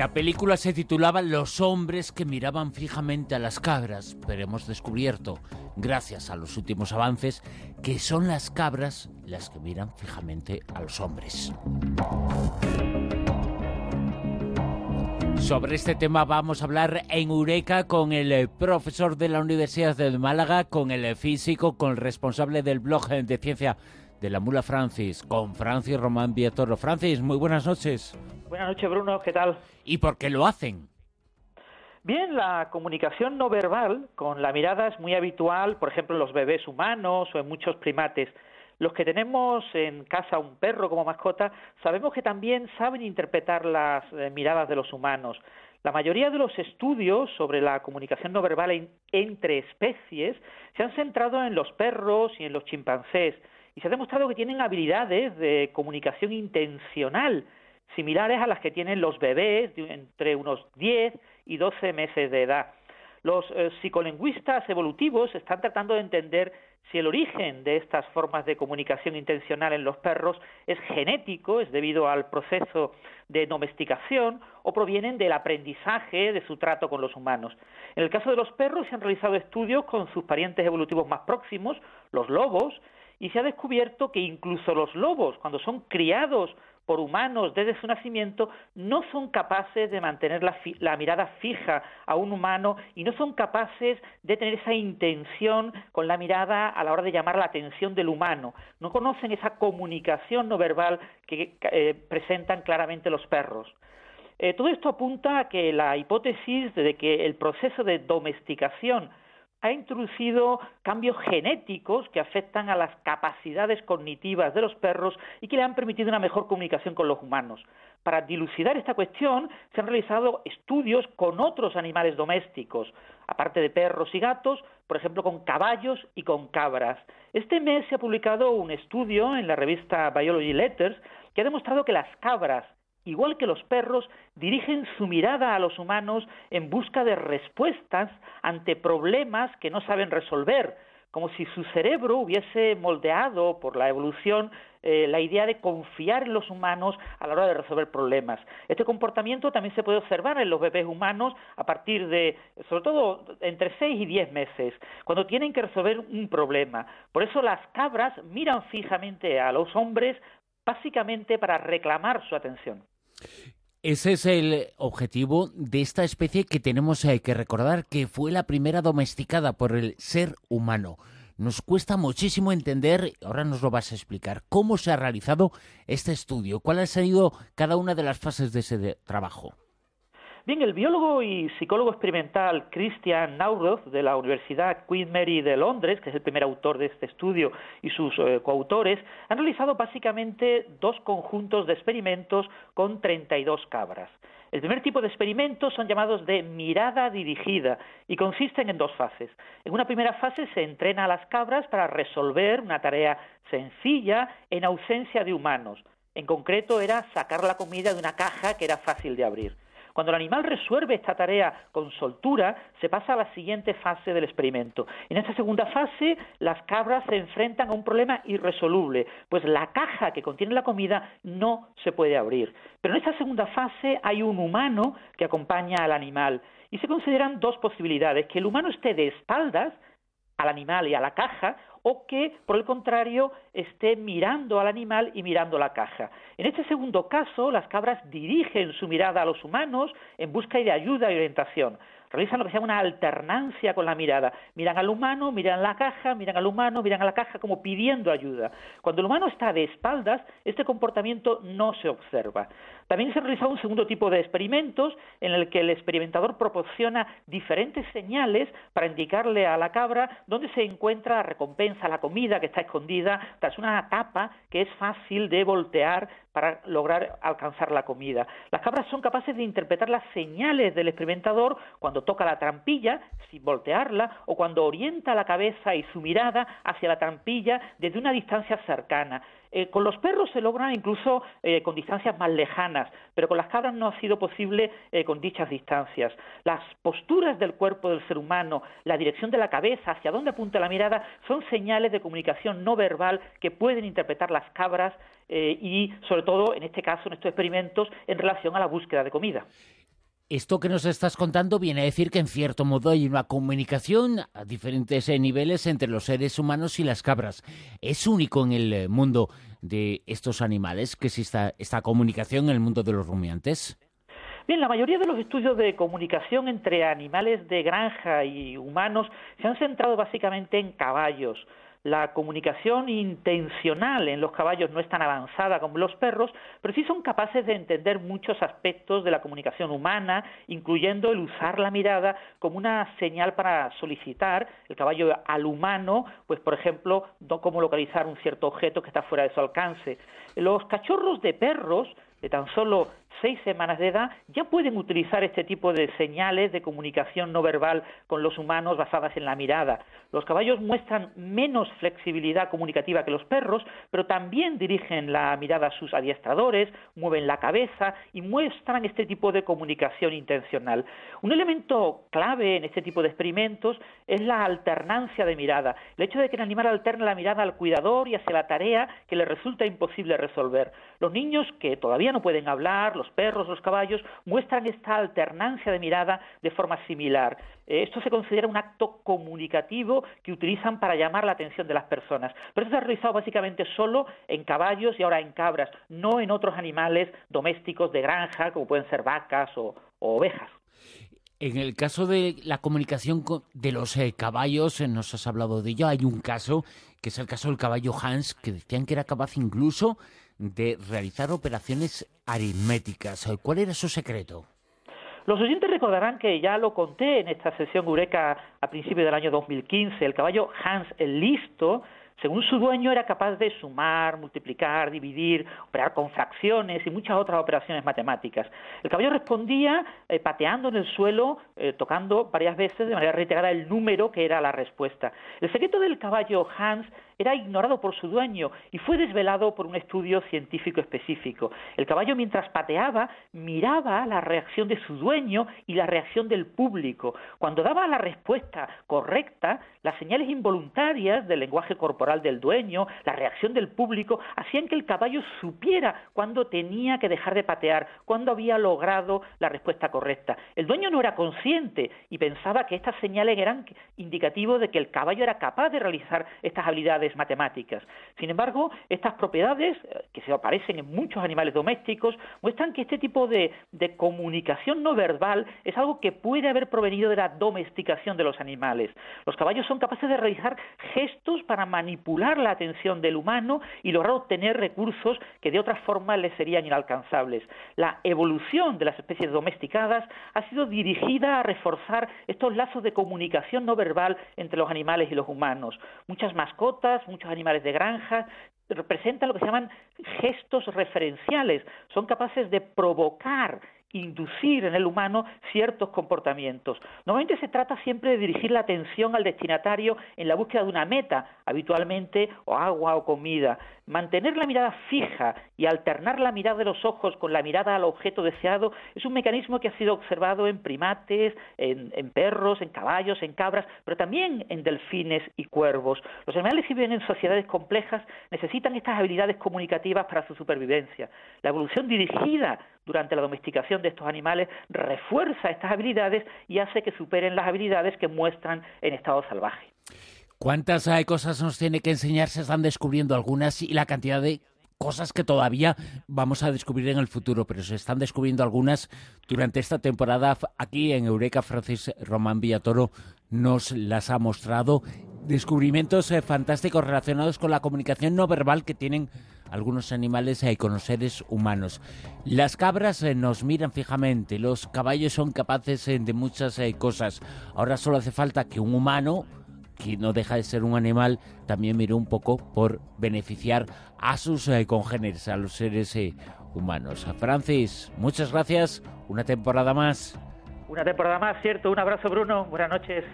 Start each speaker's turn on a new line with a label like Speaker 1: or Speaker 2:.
Speaker 1: La película se titulaba Los hombres que miraban fijamente a las cabras, pero hemos descubierto, gracias a los últimos avances, que son las cabras las que miran fijamente a los hombres. Sobre este tema vamos a hablar en Eureka con el profesor de la Universidad de Málaga, con el físico, con el responsable del blog de ciencia de la Mula Francis, con Francis Román Viatoro. Francis, muy buenas noches.
Speaker 2: Buenas noches, Bruno, ¿qué tal?
Speaker 1: ¿Y por qué lo hacen?
Speaker 2: Bien, la comunicación no verbal con la mirada es muy habitual, por ejemplo, en los bebés humanos o en muchos primates. Los que tenemos en casa un perro como mascota, sabemos que también saben interpretar las eh, miradas de los humanos. La mayoría de los estudios sobre la comunicación no verbal entre especies se han centrado en los perros y en los chimpancés y se ha demostrado que tienen habilidades de comunicación intencional similares a las que tienen los bebés de entre unos 10 y 12 meses de edad. Los eh, psicolingüistas evolutivos están tratando de entender si el origen de estas formas de comunicación intencional en los perros es genético, es debido al proceso de domesticación, o provienen del aprendizaje de su trato con los humanos. En el caso de los perros se han realizado estudios con sus parientes evolutivos más próximos, los lobos, y se ha descubierto que incluso los lobos, cuando son criados por humanos desde su nacimiento no son capaces de mantener la, mirada fija a un humano y no son capaces de tener esa intención con la mirada a la hora de llamar la atención del humano. No conocen esa comunicación no verbal que eh, presentan claramente los perros. Eh, todo esto apunta a que la hipótesis de que el proceso de domesticación ha introducido cambios genéticos que afectan a las capacidades cognitivas de los perros y que le han permitido una mejor comunicación con los humanos. Para dilucidar esta cuestión se han realizado estudios con otros animales domésticos, aparte de perros y gatos, por ejemplo con caballos y con cabras. Este mes se ha publicado un estudio en la revista Biology Letters que ha demostrado que las cabras igual que los perros, dirigen su mirada a los humanos en busca de respuestas ante problemas que no saben resolver, como si su cerebro hubiese moldeado por la evolución eh, la idea de confiar en los humanos a la hora de resolver problemas. Este comportamiento también se puede observar en los bebés humanos a partir de, sobre todo, entre 6 y 10 meses, cuando tienen que resolver un problema. Por eso las cabras miran fijamente a los hombres básicamente para reclamar su atención.
Speaker 1: Ese es el objetivo de esta especie que tenemos eh, que recordar que fue la primera domesticada por el ser humano. Nos cuesta muchísimo entender, ahora nos lo vas a explicar, cómo se ha realizado este estudio, cuál ha sido cada una de las fases de ese trabajo.
Speaker 2: Bien, el biólogo y psicólogo experimental Christian Nauroth de la Universidad Queen Mary de Londres, que es el primer autor de este estudio, y sus eh, coautores, han realizado básicamente dos conjuntos de experimentos con 32 cabras. El primer tipo de experimentos son llamados de mirada dirigida y consisten en dos fases. En una primera fase se entrena a las cabras para resolver una tarea sencilla en ausencia de humanos. En concreto era sacar la comida de una caja que era fácil de abrir. Cuando el animal resuelve esta tarea con soltura, se pasa a la siguiente fase del experimento. En esta segunda fase, las cabras se enfrentan a un problema irresoluble, pues la caja que contiene la comida no se puede abrir. Pero en esta segunda fase hay un humano que acompaña al animal y se consideran dos posibilidades, que el humano esté de espaldas al animal y a la caja, o que, por el contrario, esté mirando al animal y mirando la caja. En este segundo caso, las cabras dirigen su mirada a los humanos en busca de ayuda y orientación. Realizan lo que se llama una alternancia con la mirada. Miran al humano, miran la caja, miran al humano, miran a la caja como pidiendo ayuda. Cuando el humano está de espaldas, este comportamiento no se observa. También se ha realizado un segundo tipo de experimentos en el que el experimentador proporciona diferentes señales para indicarle a la cabra dónde se encuentra la recompensa, la comida que está escondida tras una tapa que es fácil de voltear para lograr alcanzar la comida. Las cabras son capaces de interpretar las señales del experimentador cuando toca la trampilla sin voltearla o cuando orienta la cabeza y su mirada hacia la trampilla desde una distancia cercana. Eh, con los perros se logran incluso eh, con distancias más lejanas, pero con las cabras no ha sido posible eh, con dichas distancias. Las posturas del cuerpo del ser humano, la dirección de la cabeza, hacia dónde apunta la mirada, son señales de comunicación no verbal que pueden interpretar las cabras y, sobre todo, en este caso, en estos experimentos, en relación a la búsqueda de comida.
Speaker 1: Esto que nos estás contando viene a decir que en cierto modo hay una comunicación a diferentes eh, niveles entre los seres humanos y las cabras. Es único en el mundo de estos animales que exista esta comunicación en el mundo de los rumiantes.
Speaker 2: Bien, la mayoría de los estudios de comunicación entre animales de granja y humanos se han centrado básicamente en caballos. La comunicación intencional en los caballos no es tan avanzada como los perros, pero sí son capaces de entender muchos aspectos de la comunicación humana, incluyendo el usar la mirada como una señal para solicitar el caballo al humano, pues por ejemplo, cómo localizar un cierto objeto que está fuera de su alcance. Los cachorros de perros de tan solo seis semanas de edad ya pueden utilizar este tipo de señales de comunicación no verbal con los humanos basadas en la mirada. Los caballos muestran menos flexibilidad comunicativa que los perros, pero también dirigen la mirada a sus adiestradores, mueven la cabeza y muestran este tipo de comunicación intencional. Un elemento clave en este tipo de experimentos es la alternancia de mirada, el hecho de que el animal alterne la mirada al cuidador y hacia la tarea que le resulta imposible resolver. Los niños que todavía no pueden hablar, los perros, los caballos, muestran esta alternancia de mirada de forma similar. Eh, esto se considera un acto comunicativo que utilizan para llamar la atención de las personas. Pero esto se ha realizado básicamente solo en caballos y ahora en cabras, no en otros animales domésticos de granja, como pueden ser vacas o, ovejas.
Speaker 1: En el caso de la comunicación de los eh, caballos, eh, nos has hablado de ello, hay un caso, que es el caso del caballo Hans, que decían que era capaz incluso de realizar operaciones aritméticas. ¿Cuál era su secreto?
Speaker 2: Los oyentes recordarán que ya lo conté en esta sesión Eureka a principios del año 2015. El caballo Hans el Listo según su dueño, era capaz de sumar, multiplicar, dividir, operar con fracciones y muchas otras operaciones matemáticas. El caballo respondía eh, pateando en el suelo, eh, tocando varias veces de manera reiterada el número que era la respuesta. El secreto del caballo Hans era ignorado por su dueño y fue desvelado por un estudio científico específico. El caballo mientras pateaba miraba la reacción de su dueño y la reacción del público. Cuando daba la respuesta correcta, las señales involuntarias del lenguaje corporal del dueño, la reacción del público, hacían que el caballo supiera cuándo tenía que dejar de patear, cuándo había logrado la respuesta correcta. El dueño no era consciente y pensaba que estas señales eran indicativos de que el caballo era capaz de realizar estas habilidades matemáticas. Sin embargo, estas propiedades, eh, que se aparecen en muchos animales domésticos, muestran que este tipo de, de comunicación no verbal es algo que puede haber provenido de la domesticación de los animales. Los caballos son capaces de realizar gestos para manipular la atención del humano y lograr obtener recursos que de otra forma les serían inalcanzables. La evolución de las especies domesticadas ha sido dirigida a reforzar estos lazos de comunicación no verbal entre los animales y los humanos. Muchas mascotas muchos animales de granja, representan lo que se llaman gestos referenciales, son capaces de provocar inducir en el humano ciertos comportamientos. Normalmente se trata siempre de dirigir la atención al destinatario en la búsqueda de una meta, habitualmente o agua o comida. Mantener la mirada fija y alternar la mirada de los ojos con la mirada al objeto deseado es un mecanismo que ha sido observado en primates, en, en perros, en caballos, en cabras, pero también en delfines y cuervos. Los animales que viven en sociedades complejas necesitan estas habilidades comunicativas para su supervivencia. La evolución dirigida durante la domesticación de estos animales refuerza estas habilidades y hace que superen las habilidades que muestran en estado salvaje.
Speaker 1: ¿Cuántas hay cosas nos tiene que enseñar? Se están descubriendo algunas y la cantidad de cosas que todavía vamos a descubrir en el futuro, pero se están descubriendo algunas durante esta temporada. Aquí en Eureka, Francis Román Villatoro nos las ha mostrado. Descubrimientos eh, fantásticos relacionados con la comunicación no verbal que tienen algunos animales y con los seres humanos. Las cabras eh, nos miran fijamente, los caballos son capaces eh, de muchas eh, cosas. Ahora solo hace falta que un humano, que no deja de ser un animal, también mire un poco por beneficiar a sus congéneres, a los seres humanos. Francis, muchas gracias. Una temporada más.
Speaker 2: Una temporada más, cierto. Un abrazo, Bruno. Buenas noches.